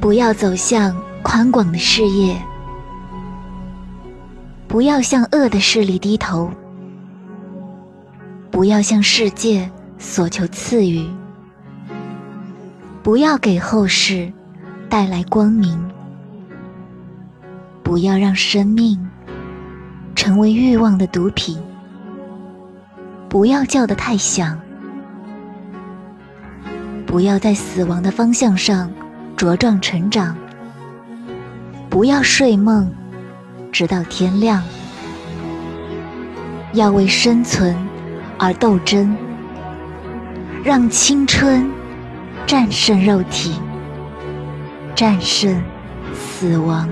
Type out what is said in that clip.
不要走向宽广的事业，不要向恶的势力低头，不要向世界索求赐予，不要给后世带来光明，不要让生命成为欲望的毒品，不要叫得太响，不要在死亡的方向上。茁壮成长，不要睡梦，直到天亮。要为生存而斗争，让青春战胜肉体，战胜死亡。